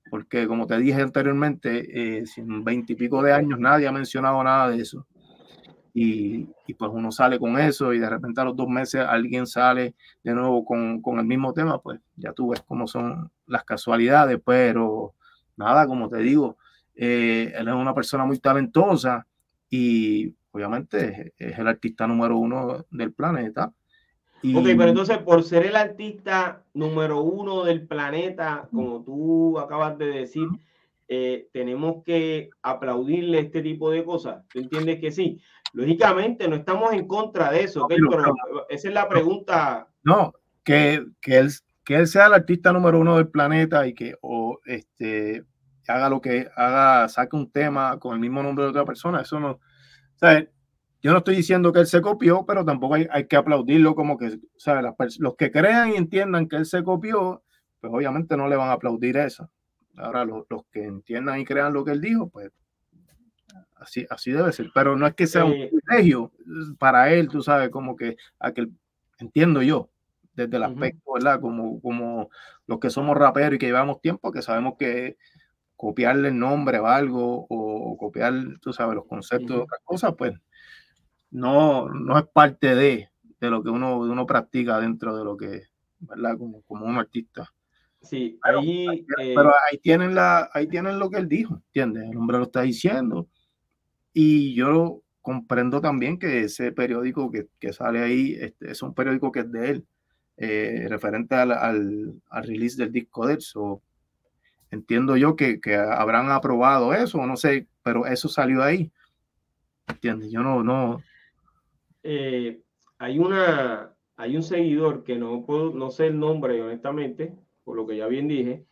porque como te dije anteriormente, eh, sin veintipico de años nadie ha mencionado nada de eso. Y, y, pues uno sale con eso y de repente a los dos meses alguien sale de nuevo con, con el mismo tema, pues ya tú ves cómo son las casualidades, pero nada, como te digo, eh, él es una persona muy talentosa y obviamente es, el artista número uno del planeta. Y... Ok, pero entonces por ser el artista número uno del planeta, como tú acabas de decir, eh, tenemos que aplaudirle este tipo de cosas. ¿Tú entiendes que sí? Lógicamente no estamos en contra de eso, pero, esa es la pregunta. No, que, que, él, que él sea el artista número uno del planeta y que o este haga lo que haga, saque un tema con el mismo nombre de otra persona, eso no, yo no estoy diciendo que él se copió, pero tampoco hay, que aplaudirlo como que, los que crean y entiendan que él se copió, pues obviamente no le van a aplaudir eso. Ahora, los, que entiendan y crean lo que él dijo, pues así, así debe ser. Pero no es que sea un privilegio para él, tú sabes, como que aquel, entiendo yo, desde el aspecto, ¿verdad? Como, como los que somos raperos y que llevamos tiempo, que sabemos que copiarle el nombre o algo, o copiar, tú sabes, los conceptos de otras cosas, pues no, no es parte de, de lo que uno, uno practica dentro de lo que, ¿verdad? Como, como un artista. Sí, ahí, eh, pero, ahí, tienen la, ahí tienen lo que él dijo, ¿entiendes? El hombre lo está diciendo. Y yo comprendo también que ese periódico que, que sale ahí este, es un periódico que es de él, eh, referente al, al, al, release del disco de él. Entiendo yo que, que, habrán aprobado eso, no sé, pero eso salió ahí. ¿Entiendes? Yo no, no. Eh, hay una, hay un seguidor que no puedo, no sé el nombre honestamente, por lo que ya bien dije,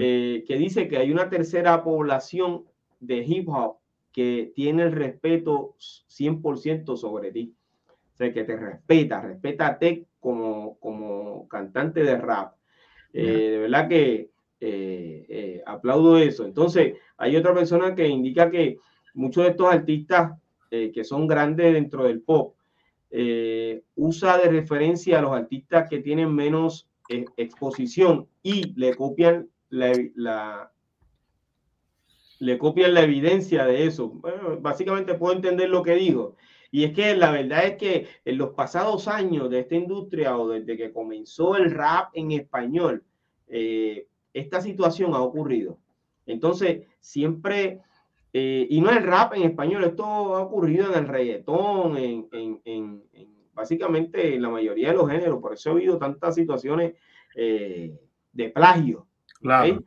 eh, que dice que hay una tercera población de hip hop que tiene el respeto 100% sobre ti. O sea, que te respeta, respétate como, como cantante de rap. Eh, de verdad que eh, aplaudo eso. Entonces, hay otra persona que indica que muchos de estos artistas que son grandes dentro del pop usa de referencia a los artistas que tienen menos eh, exposición y le copian la, le copian la evidencia de eso. básicamente puedo entender lo que digo. Y es que la verdad es que en los pasados años de esta industria o desde que comenzó el rap en español, eh, esta situación ha ocurrido. Entonces, siempre, eh, y no el rap en español, esto ha ocurrido en el reggaetón, en, en, en básicamente en la mayoría de los géneros. Por eso ha habido tantas situaciones eh, de plagio. Claro.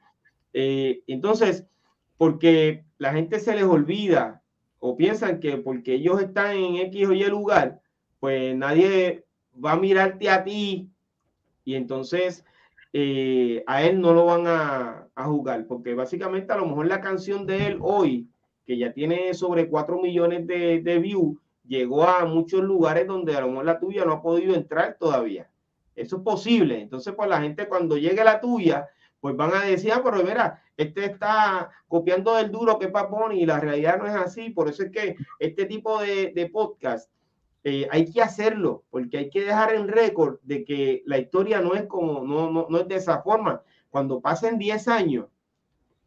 Eh, entonces, porque la gente se les olvida o piensan que porque ellos están en X o Y lugar, pues nadie va a mirarte a ti y entonces eh, a él no lo van a, jugar, porque básicamente a lo mejor la canción de él hoy, que ya tiene sobre 4 millones de, de views, llegó a muchos lugares donde a lo mejor la tuya no ha podido entrar todavía. Eso es posible. Entonces, pues la gente cuando llegue la tuya, pues van a decir, ah, pero este está copiando del duro que Papón y la realidad no es así. Por eso es que este tipo de, de podcast eh, hay que hacerlo, porque hay que dejar en récord de que la historia no es como, no, no, no es de esa forma. Cuando pasen 10 años,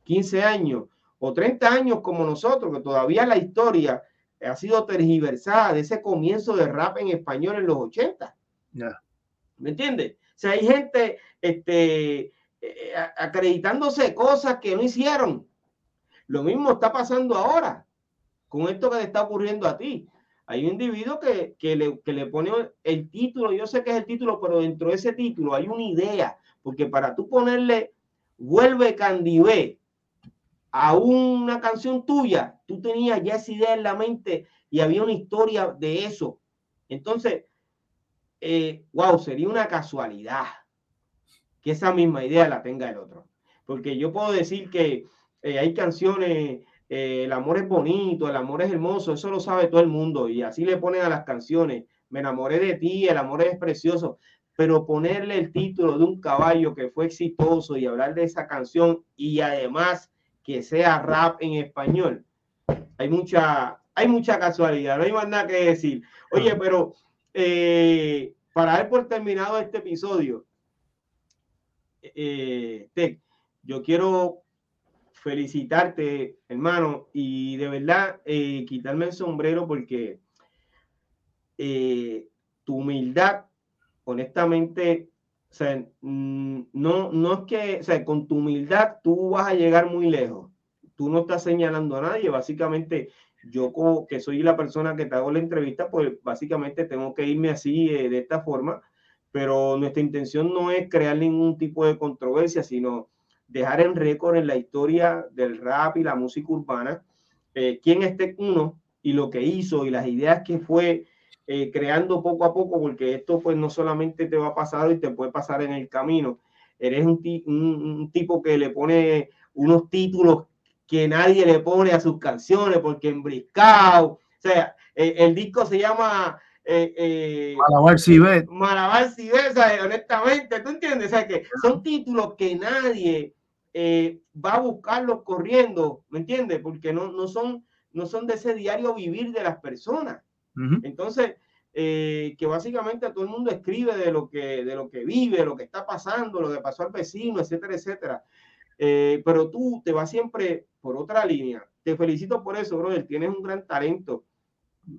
15 años o 30 años como nosotros, que todavía la historia ha sido tergiversada de ese comienzo de rap en español en los 80. ¿Me entiendes? O sea, hay gente este, eh, acreditándose cosas que no hicieron. Lo mismo está pasando ahora con esto que le está ocurriendo a ti. Hay un individuo que, que, le, que le pone el título, yo sé que es el título, pero dentro de ese título hay una idea, porque para tú ponerle vuelve Candibé a una canción tuya, tú tenías ya esa idea en la mente y había una historia de eso. Entonces, eh, wow, sería una casualidad que esa misma idea la tenga el otro. Porque yo puedo decir que eh, hay canciones, eh, el amor es bonito, el amor es hermoso, eso lo sabe todo el mundo y así le ponen a las canciones, me enamoré de ti, el amor es precioso, pero ponerle el título de un caballo que fue exitoso y hablar de esa canción y además que sea rap en español. Hay mucha, hay mucha casualidad, no hay más nada que decir. Oye, pero eh, para dar por terminado este episodio, eh, yo quiero felicitarte, hermano, y de verdad eh, quitarme el sombrero porque tu humildad, honestamente, o sea, mm, no, no es que, o sea, con tu humildad tú vas a llegar muy lejos. Tú no estás señalando a nadie. Básicamente, yo como que soy la persona que te hago la entrevista, pues básicamente tengo que irme así eh, de esta forma. Pero nuestra intención no es crear ningún tipo de controversia, sino dejar en récord en la historia del rap y la música urbana eh, quién este uno y lo que hizo y las ideas que fue eh, creando poco a poco, porque esto pues no solamente te va a pasar y te puede pasar en el camino. Eres un, un, tipo que le pone unos títulos que nadie le pone a sus canciones, porque embriscado, o sea, eh, el disco se llama eh, eh, Malabar Cibet. Malabar Cibet, honestamente, ¿tú entiendes? O sea, que son títulos que nadie va a buscarlos corriendo, ¿me entiendes? Porque no, no, son, no son de ese diario vivir de las personas. Entonces, eh, que básicamente todo el mundo escribe de lo que, de lo que vive, lo que está pasando, lo que pasó al vecino, etcétera, etcétera. Eh, pero tú te vas siempre por otra línea. Te felicito por eso, brother. Tienes un gran talento.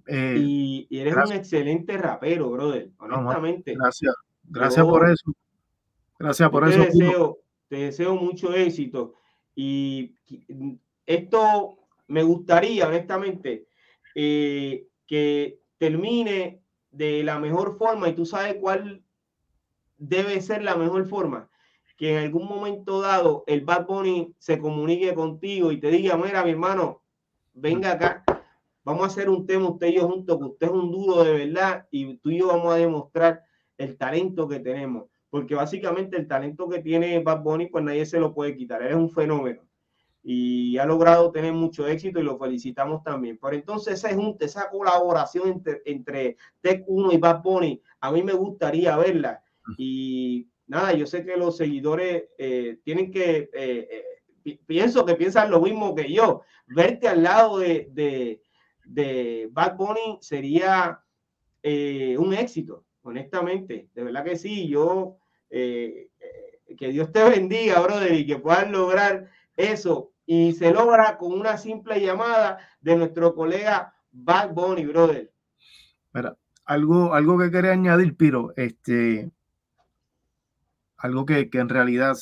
Eh, y, eres un excelente rapero, brother. Honestamente. gracias. Gracias por eso. Gracias por eso. Deseo, te deseo mucho éxito. Y esto me gustaría, honestamente, que termine de la mejor forma y tú sabes cuál debe ser la mejor forma. Que en algún momento dado el Bad Bunny se comunique contigo y te diga, mira, mi hermano, venga acá, vamos a hacer un tema usted y yo juntos, que usted es un duro de verdad y tú y yo vamos a demostrar el talento que tenemos. Porque básicamente el talento que tiene Bad Bunny, pues nadie se lo puede quitar. Él es un fenómeno y ha logrado tener mucho éxito y lo felicitamos también. Por entonces esa junta, esa colaboración entre, entre Tech 1 y Bad Bunny, a mí me gustaría verla. Y nada, yo sé que los seguidores eh, tienen que, eh, eh, pienso que piensan lo mismo que yo, verte al lado de, de, de Bad Bunny sería un éxito, honestamente, de verdad que sí, yo, que Dios te bendiga, brother, y que puedan lograr eso y se logra con una simple llamada de nuestro colega Bad Bunny, brother. Mira, algo, algo que quería añadir, Piro, este, algo que, en realidad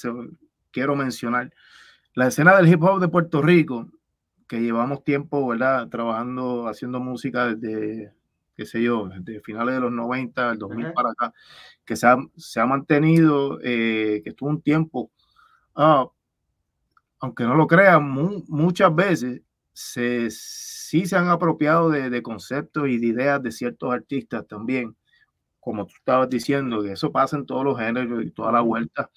quiero mencionar. La escena del hip hop de Puerto Rico, que llevamos tiempo, ¿verdad? Trabajando, haciendo música desde, qué sé yo, desde finales de los 90, el 2000 para acá, que se ha, se ha mantenido, eh, que estuvo un tiempo ah, aunque no lo crean, muchas veces se, sí se han apropiado de, conceptos y de ideas de ciertos artistas también, como tú estabas diciendo, que eso pasa en todos los géneros y toda la vuelta.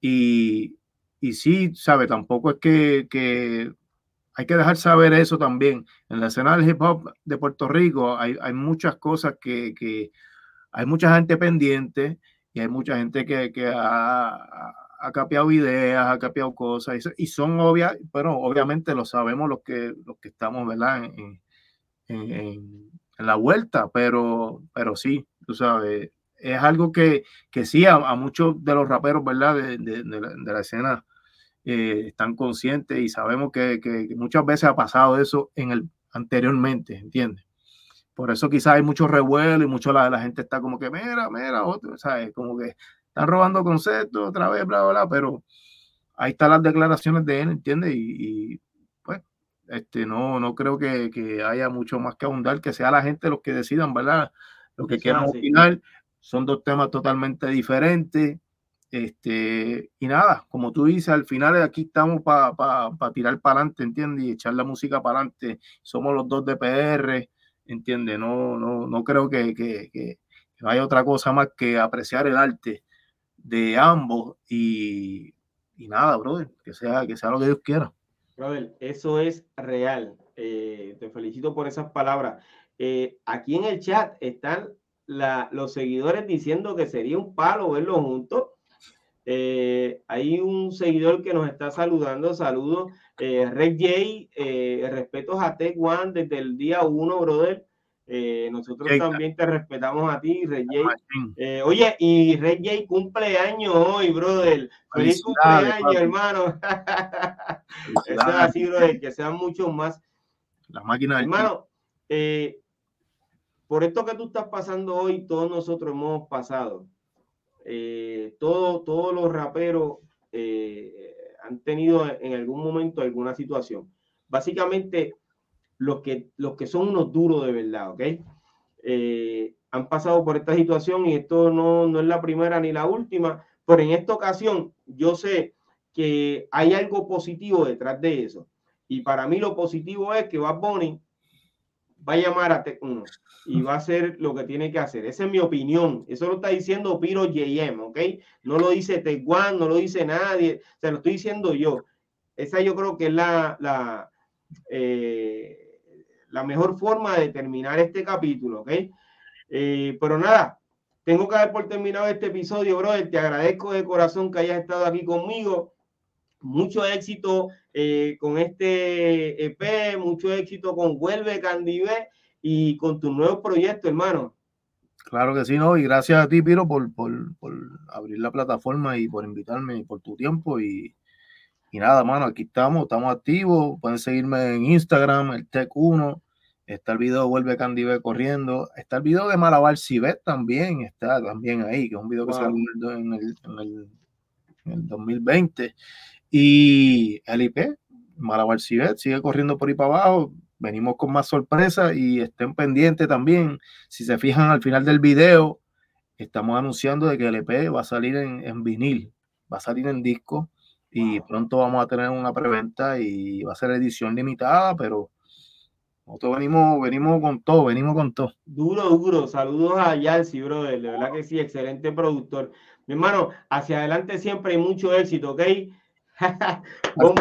Y, y sí, sabe, tampoco es que, hay que dejar saber eso también. En la escena del hip hop de Puerto Rico hay, muchas cosas que, hay mucha gente pendiente y hay mucha gente que, que ha, ha capeado ideas, ha capeado cosas, y, son obvias, pero obviamente lo sabemos los que, los que estamos, ¿verdad? En, en, la vuelta, pero, pero sí, tú sabes, es algo que, que sí a, muchos de los raperos, ¿verdad? De, de, la, escena eh, están conscientes y sabemos que, que, muchas veces ha pasado eso en el anteriormente, ¿entiendes? Por eso quizás hay mucho revuelo y mucho la, la gente está como que, mira, mira, otro, ¿sabes? Como que están robando conceptos otra vez, bla, bla, bla, pero ahí están las declaraciones de él, ¿entiendes? Y, pues, este, no, no creo que, haya mucho más que abundar, que sea la gente los que decidan, ¿verdad? Lo que quieran opinar. Son dos temas totalmente diferentes. Este, y nada, como tú dices, al final aquí estamos para tirar para adelante, ¿entiendes? Y echar la música para adelante. Somos los dos de PR, ¿entiendes? No, no, no creo que, que, que, haya otra cosa más que apreciar el arte de ambos y, nada, brother, que sea, que sea lo que Dios quiera. Brother, eso es real. Eh, te felicito por esas palabras. Eh, aquí en el chat están los seguidores diciendo que sería un palo verlos juntos. Eh, hay un seguidor que nos está saludando. Saludos. Red J, respetos a Tech One desde el día uno, brother. Eh, nosotros también te respetamos a ti, Rey eh, oye, y Rey J cumple años hoy, brother. Feliz cumpleaños, hermano. Eso es así, brother, que sean muchos más. La máquina Hermano, eh, por esto que tú estás pasando hoy, todos nosotros hemos pasado. Todos los raperos han tenido en algún momento alguna situación. Básicamente, los que, son unos duros de verdad, ¿ok? Eh, han pasado por esta situación y esto no, no es la primera ni la última, pero en esta ocasión yo sé que hay algo positivo detrás de eso. Y para mí lo positivo es que Bad Bunny va a llamar a Tecno y va a hacer lo que tiene que hacer. Esa es mi opinión. Eso lo está diciendo Piro JM, ¿ok? No lo dice Teguan, no lo dice nadie. Se lo estoy diciendo yo. Esa yo creo que es la, la eh, la mejor forma de terminar este capítulo, ¿ok? Eh, pero nada, tengo que dar por terminado este episodio, brother. Te agradezco de corazón que hayas estado aquí conmigo. Mucho éxito eh, con este EP, mucho éxito con Vuelve Candivé y con tu nuevo proyecto, hermano. Claro que sí, ¿no? Y gracias a ti, Piro, por, por, por abrir la plataforma y por invitarme y por tu tiempo. Y, y nada, mano, aquí estamos, estamos activos. Pueden seguirme en Instagram, el Tech1. Está el video de Vuelve Candy B corriendo. Está el video de Malabar Cibet también, está también ahí, que es un video que salió en el, en, el, en el 2020. Y el IP, Malabar Cibet, sigue corriendo por ahí para abajo venimos con más sorpresas y estén pendientes también. Si se fijan al final del video, estamos anunciando de que el EP va a salir en, vinil, va a salir en disco y pronto vamos a tener una preventa y va a ser edición limitada, pero nosotros venimos, venimos con todo, venimos con todo. Duro, duro. Saludos a Yancy, brother. De verdad que sí, excelente productor. Mi hermano, hacia adelante siempre hay mucho éxito, ¿ok? Vamos